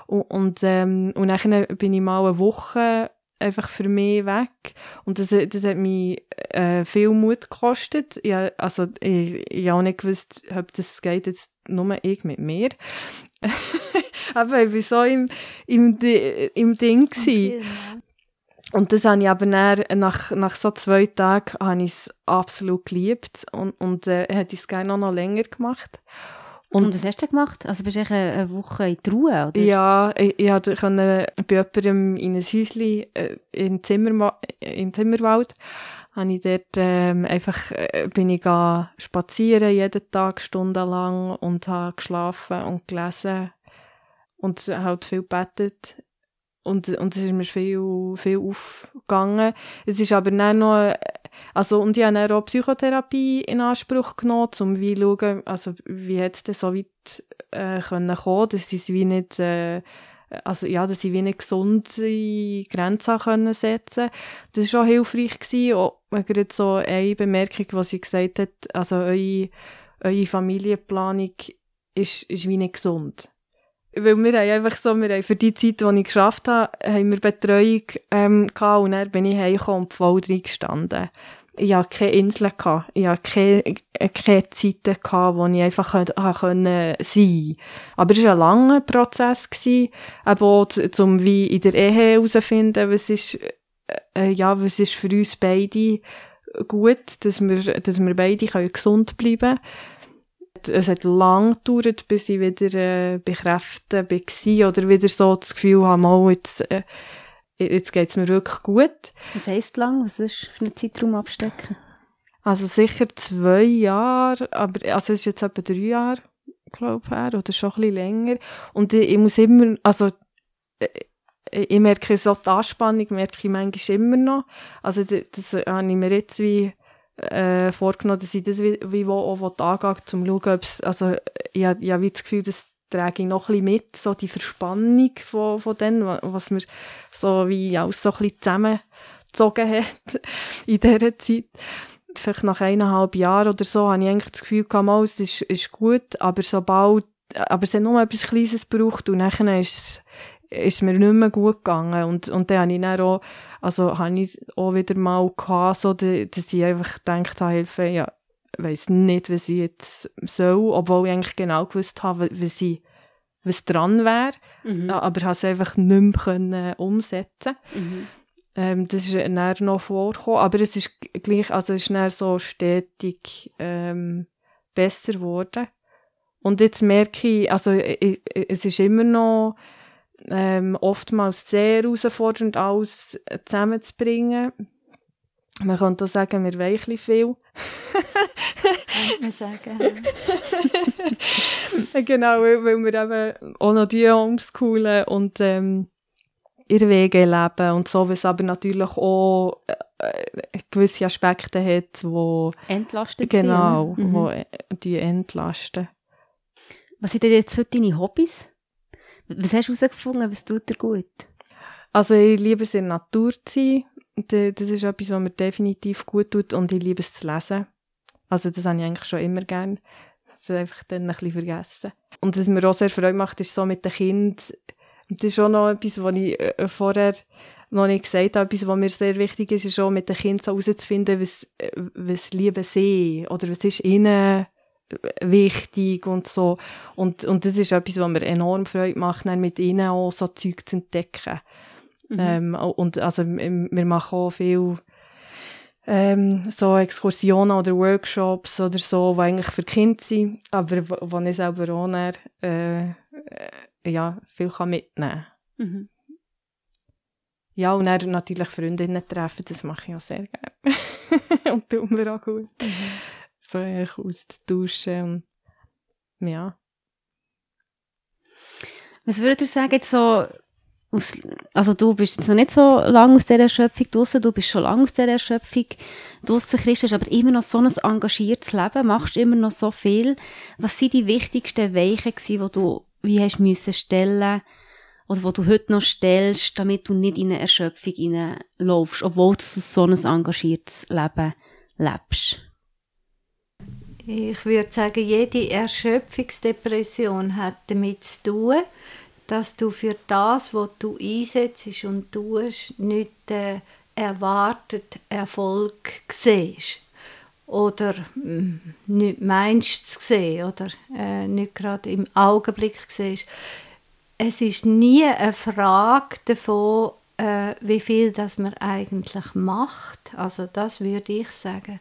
Speaker 3: Und, und, ähm, und dann bin ich mal eine Woche einfach für mich weg. Und das, das hat mich äh, viel Mut gekostet. Ja, also ich, ich habe auch nicht gewusst, ob das geht jetzt nur ich mit mir. aber ich war so im, im, im Ding gewesen. Und das habe ich aber dann, nach, nach so zwei Tagen, habe ich es absolut geliebt und, und äh, hätte ich es gerne noch länger gemacht.
Speaker 2: Und,
Speaker 3: Und-
Speaker 2: was hast du gemacht? Also bist du eine eine Woche in die Ruhe, oder?
Speaker 3: Ja, ich, ich können bei jemandem in ein Häuschen äh, in, Zimmerma in Zimmerwald, habe ich dort ähm, einfach, äh, bin ich ga spazieren, jeden Tag stundenlang und habe geschlafen und gelesen und halt viel gebetet. Und, und es ist mir viel, viel aufgegangen. Es ist aber dann noch, also, und ich habe dann auch Psychotherapie in Anspruch genommen, um wie schauen, also, wie hat es denn so weit, äh, können kommen, dass sie es wie nicht, äh, also, ja, dass sie wie nicht gesunde Grenzen können setzen. Das war schon hilfreich gewesen, auch gerade so eine Bemerkung, was sie gesagt hat, also, eure, eure Familienplanung ist, ist wie nicht gesund. Weil wir haben einfach so, wir haben für die Zeit, die ich geschafft habe, haben wir Betreuung, ähm, gehabt und dann bin ich heimgekommen und voll drin gestanden. Ich hatte keine Insel, gehabt. ich hatte keine, äh, keine Zeiten, gehabt, wo ich einfach können sein Aber es war ein langer Prozess, gewesen, eben auch, z- um wie in der Ehe herauszufinden, was ist, äh, ja, was ist für uns beide gut, dass wir, dass wir beide können gesund bleiben es hat lang gedauert, bis ich wieder äh, bekräftigt war oder wieder so das Gefühl habe, mal, jetzt, äh, jetzt geht's mir wirklich gut.
Speaker 2: Was heisst lang? Was ist für einen Zeitraum abstecken?
Speaker 3: Also sicher zwei Jahre, aber also es ist jetzt etwa drei Jahre, glaube ich, her, oder schon ein bisschen länger. Und ich, ich muss immer, also äh, ich merke so die Anspannung, merke ich manchmal immer noch. Also das, das habe ich mir jetzt wie äh, vorgenommen, dass ich das wie, wie wo, auch angehen will, um zu schauen, ob es, also ich ich habe wie das Gefühl, das trage ich noch ein bisschen mit, so die Verspannung von, von wa- was mir so wie alles so ein bisschen zusammengezogen hat in dieser Zeit. Vielleicht nach eineinhalb Jahren oder so habe ich eigentlich das Gefühl gehabt, mal, es ist, ist gut, aber sobald, aber es hat nur etwas Kleines gebraucht und nachher ist ist mir nicht mehr gut gegangen und, und dann habe ich dann auch, also habe ich auch wieder mal gehabt, so, da- dass ich einfach gedacht habe, Hilfe, ja, weiss nicht, was ich jetzt soll, obwohl ich eigentlich genau gewusst habe, was ich, was dran wäre,
Speaker 2: Mhm.
Speaker 3: ja, aber habe es einfach nicht mehr können umsetzen
Speaker 2: Mhm.
Speaker 3: ähm, das ist dann noch vorgekommen, aber es ist gleich, also es ist dann so stetig ähm, besser geworden. Und jetzt merke ich, also i- i- es ist immer noch ähm, oftmals sehr herausfordernd, alles zusammenzubringen. Man könnte auch sagen, wir weichen viel.
Speaker 1: Könnte man sagen.
Speaker 3: genau, weil, weil wir eben auch noch die homeschoolen und ähm, ihre Wege leben und so, was aber natürlich auch äh, gewisse Aspekte hat, wo
Speaker 2: Entlastet
Speaker 3: genau,
Speaker 2: sind. Mhm.
Speaker 3: wo äh, die entlasten.
Speaker 2: Was sind denn jetzt heute deine Hobbys? Was hast du herausgefunden? Was tut dir gut?
Speaker 3: Also ich liebe es in der Natur zu sein. Das ist etwas, was mir definitiv gut tut und ich liebe es zu lesen. Also das habe ich eigentlich schon immer gern. Das ist einfach dann ein bisschen vergessen. Und was mir auch sehr Freude macht, ist so mit den Kindern. Das ist auch noch etwas, was ich äh, vorher noch nicht gesagt habe. Etwas, was mir sehr wichtig ist, ist auch mit den Kindern so herauszufinden, was, äh, was lieben sie oder was ist ihnen wichtig und so. Und, und das ist etwas, was mir enorm Freude macht, dann mit ihnen auch so Zeug zu entdecken. Ähm, und also ähm, wir machen auch viel ähm, so Exkursionen oder Workshops oder so, die eigentlich für Kinder sind, aber wo, wo ich selber auch dann, äh, äh, ja, viel kann mitnehmen
Speaker 2: Mhm.
Speaker 3: Ja, und dann natürlich Freundinnen treffen, das mache ich auch sehr gerne. und tut mir auch gut. So eigentlich auszutauschen und ja.
Speaker 2: Was würdet ihr sagen, jetzt so, aus, also du bist jetzt noch nicht so lange aus dieser Erschöpfung draussen, du bist schon lange aus dieser Erschöpfung draussen, Christ, hast aber immer noch so ein engagiertes Leben, machst immer noch so viel. Was sind die wichtigsten Weichen die du, wie hast müssen stellen, oder wo du heute noch stellst, damit du nicht in eine Erschöpfung reinlaufst, obwohl du so ein engagiertes Leben lebst?
Speaker 1: Ich würde sagen, jede Erschöpfungsdepression hat damit zu tun, dass du für das, was du einsetzt und tust, nicht den erwarteten Erfolg siehst. Oder mm, nicht meinst zu sehen oder äh, nicht gerade im Augenblick siehst. Es ist nie eine Frage davon, äh, wie viel das man eigentlich macht. Also das würde ich sagen.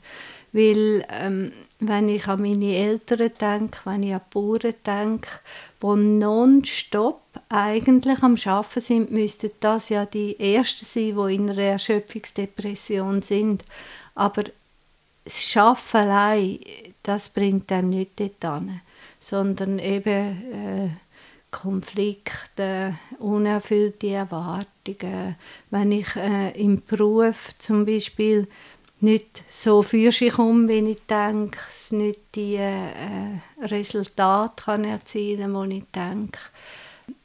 Speaker 1: Weil ähm, wenn ich an meine Eltern denke, wenn ich an die Bauern denke, die nonstop eigentlich am Arbeiten sind, müssten das ja die Ersten sein, die in einer Erschöpfungsdepression sind. Aber das Schaffen allein, das bringt einem nicht dorthin, sondern eben äh, Konflikte, unerfüllte Erwartungen. Wenn ich äh, im Beruf zum Beispiel nicht so für sich um, wie ich denke, nicht die äh, Resultate kann erzielen kann, die ich denke.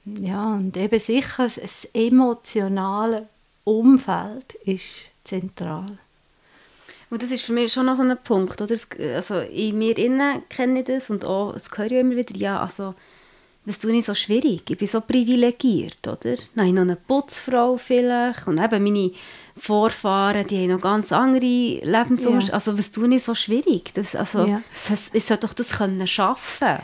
Speaker 1: Ja, und eben sicher, das emotionale Umfeld ist zentral.
Speaker 2: Und das ist für mich schon noch so ein Punkt, oder? Also in mir innen kenne ich das und auch, es höre ich immer wieder, ja, also, was tue ich so schwierig? Ich bin so privilegiert, oder? Dann habe ich noch eine Putzfrau vielleicht und eben meine Vorfahren, die haben noch ganz andere Lebensumstände.
Speaker 1: Ja.
Speaker 2: Also was tue ich so schwierig? Das, also,
Speaker 1: Ja.
Speaker 2: es, es soll doch das können schaffen.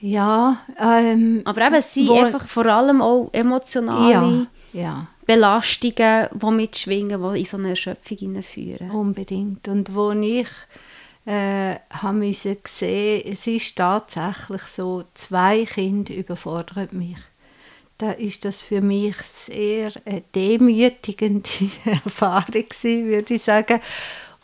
Speaker 1: Ja, ähm,
Speaker 2: Aber eben, es sind
Speaker 1: Wo-
Speaker 2: einfach vor allem auch emotionale
Speaker 1: ja, ja.
Speaker 2: Belastungen, die mitschwingen, die in so eine Erschöpfung hineinführen.
Speaker 1: Unbedingt. Und wo ich äh, habe müssen sehen, es ist tatsächlich so, zwei Kinder überfordern mich. Da ist das für mich sehr eine demütigende Erfahrung gewesen, würde ich sagen.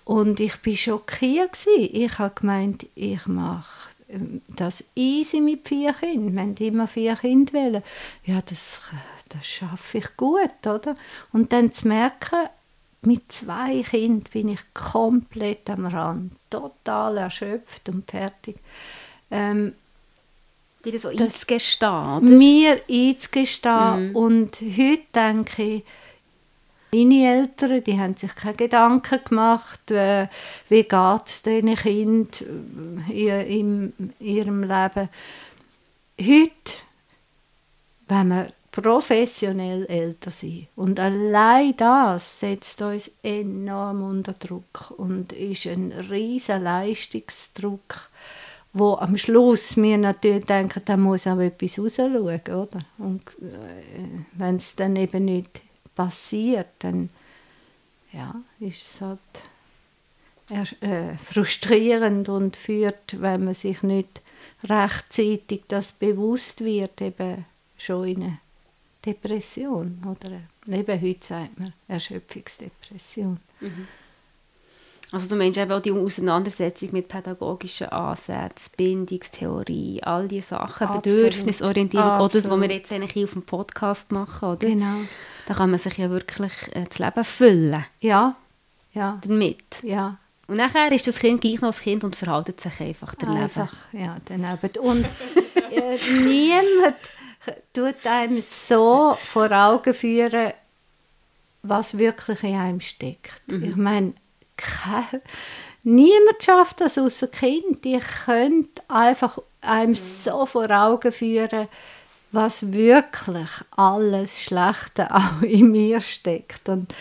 Speaker 1: Und ich bin schockiert gewesen. Ich habe gemeint, ich mache ähm, das easy mit vier Kindern. Wenn die immer vier Kinder wollen, ja, das, das schaffe ich gut, oder? Und dann zu merken, mit zwei Kindern bin ich komplett am Rand, total erschöpft und fertig. Ähm,
Speaker 2: Dir so einzugestehen, oder?
Speaker 1: mir einzugestehen.
Speaker 2: Mhm.
Speaker 1: Und heute denke ich, meine Eltern, die haben sich keine Gedanken gemacht, äh, wie geht es diesen Kindern äh, in, in ihrem Leben. Heute, wenn wir professionell älter sind und allein das setzt uns enorm unter Druck und ist ein riesen Leistungsdruck, wo am Schluss wir natürlich denken, da muss auch etwas rausschauen, oder? Und äh, wenn es dann eben nicht passiert, dann ja, ist es halt erst, äh, frustrierend und führt, wenn man sich nicht rechtzeitig das bewusst wird, eben schon in eine Depression oder eben heute sagt man Erschöpfungsdepression.
Speaker 2: Also du meinst eben auch die Auseinandersetzung mit pädagogischen Ansätzen, Bindungstheorie, all diese Sachen,
Speaker 1: Absolut.
Speaker 2: Bedürfnisorientierung, auch das, was wir
Speaker 1: Absolut.
Speaker 2: jetzt eigentlich auf dem Podcast machen, oder?
Speaker 1: Genau.
Speaker 2: Da kann man sich ja wirklich äh, das Leben füllen
Speaker 1: Ja, ja,
Speaker 2: damit.
Speaker 1: ja.
Speaker 2: Und nachher ist das Kind gleich noch das Kind und verhaltet sich einfach daneben.
Speaker 1: Einfach, ja, daneben. Und äh, niemand tut einem so vor Augen führen, was wirklich in einem steckt. Ich meine, niemand schafft das außer Kind. Die können einfach einem so vor Augen führen, was wirklich alles Schlechte auch in mir steckt. Und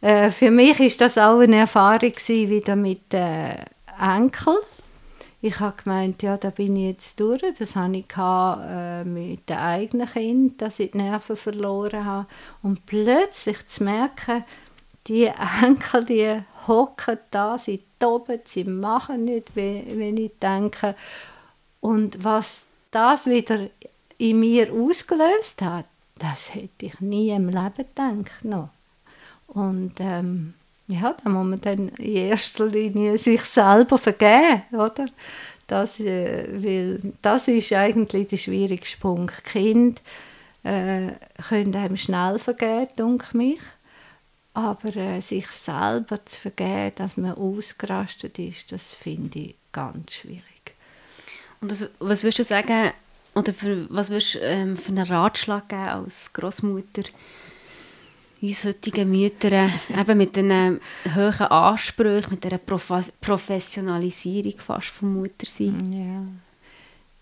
Speaker 1: äh, für mich ist das auch eine Erfahrung gewesen, wieder mit äh, Enkel. Ich habe gemeint, ja, da bin ich jetzt durch. Das hatte ich äh, mit den eigenen Kindern, dass ich die Nerven verloren habe. Und plötzlich zu merken, die Enkel, die hocken da, sie toben, sie machen nicht, wenn ich denke. Und was das wieder in mir ausgelöst hat, das hätte ich nie im Leben gedacht. Noch. Und ähm, ja, da muss man dann in erster Linie sich selber vergeben, oder? Das, äh, weil das ist eigentlich der schwierigste Punkt. Kinder äh, können einem schnell vergeben, denke mich. Aber äh, sich selber zu vergeben, dass man ausgerastet ist, das finde ich ganz schwierig.
Speaker 2: Und das, was würdest du sagen, oder für, was würdest du ähm, für einen Ratschlag geben als Großmutter uns heutigen Müttern, eben mit diesen hohen Ansprüchen, mit dieser Profa- Professionalisierung fast vom Muttersein?
Speaker 1: Ja.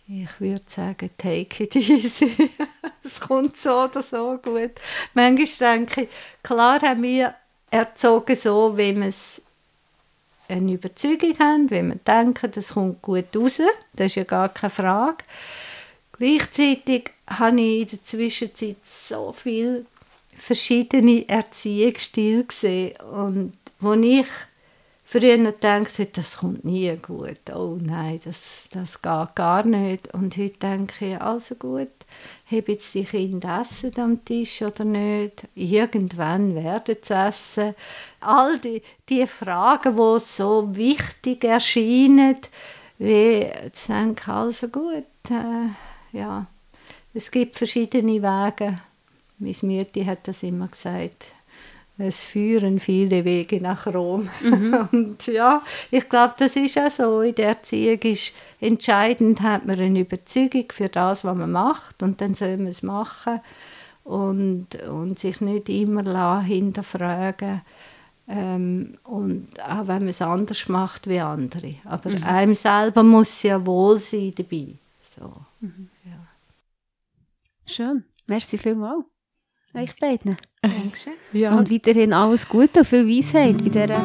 Speaker 1: Ich würde sagen, take it easy. es kommt so oder so gut. Manchmal denke ich, klar haben wir erzogen so, wie wir es eine Überzeugung haben, wie wir denken, das kommt gut raus. Das ist ja gar keine Frage. Gleichzeitig habe ich in der Zwischenzeit so viele verschiedene Erziehungsstile gesehen und wo ich früher gedacht das kommt nie gut, oh nein, das, das geht gar nicht. Und heute denke ich, also gut, haben jetzt die Kinder essen am Tisch oder nicht? Irgendwann werden sie essen. All die, die Fragen, die so wichtig erscheinen, wie zu denken, also gut, äh, ja, es gibt verschiedene Wege. Meine Mutti hat das immer gesagt. Es führen viele Wege nach Rom. Und ja, ich glaube, das ist auch so. In der Erziehung ist entscheidend, hat man eine Überzeugung für das, was man macht. Und dann soll man es machen. Und, und sich nicht immer lassen, hinterfragen. Ähm, und auch wenn man es anders macht wie andere. Aber einem selber muss ja wohl sein dabei. So.
Speaker 2: Schön. Merci vielmals. Euch beiden.
Speaker 1: Dankeschön.
Speaker 3: Ja,
Speaker 2: Und weiterhin alles Gute und viel Weisheit bei dieser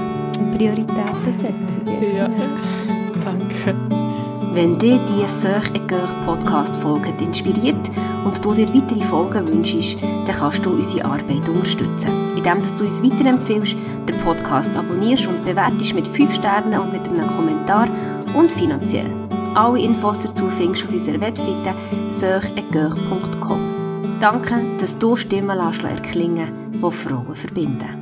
Speaker 2: Prioritätensetzung.
Speaker 3: ja. danke.
Speaker 2: Wenn dich die Söch et Coeur Podcast Folge inspiriert und du dir weitere Folgen wünschst, dann kannst du unsere Arbeit unterstützen, indem dass du uns weiterempfiehlst, den Podcast abonnierst und bewertest mit 5 Sternen und mit einem Kommentar und finanziell. Alle Infos dazu findest du auf unserer Webseite söchetcoeur.com. Danke, dass du Stimmen lässt erklingen, die Frauen verbinden.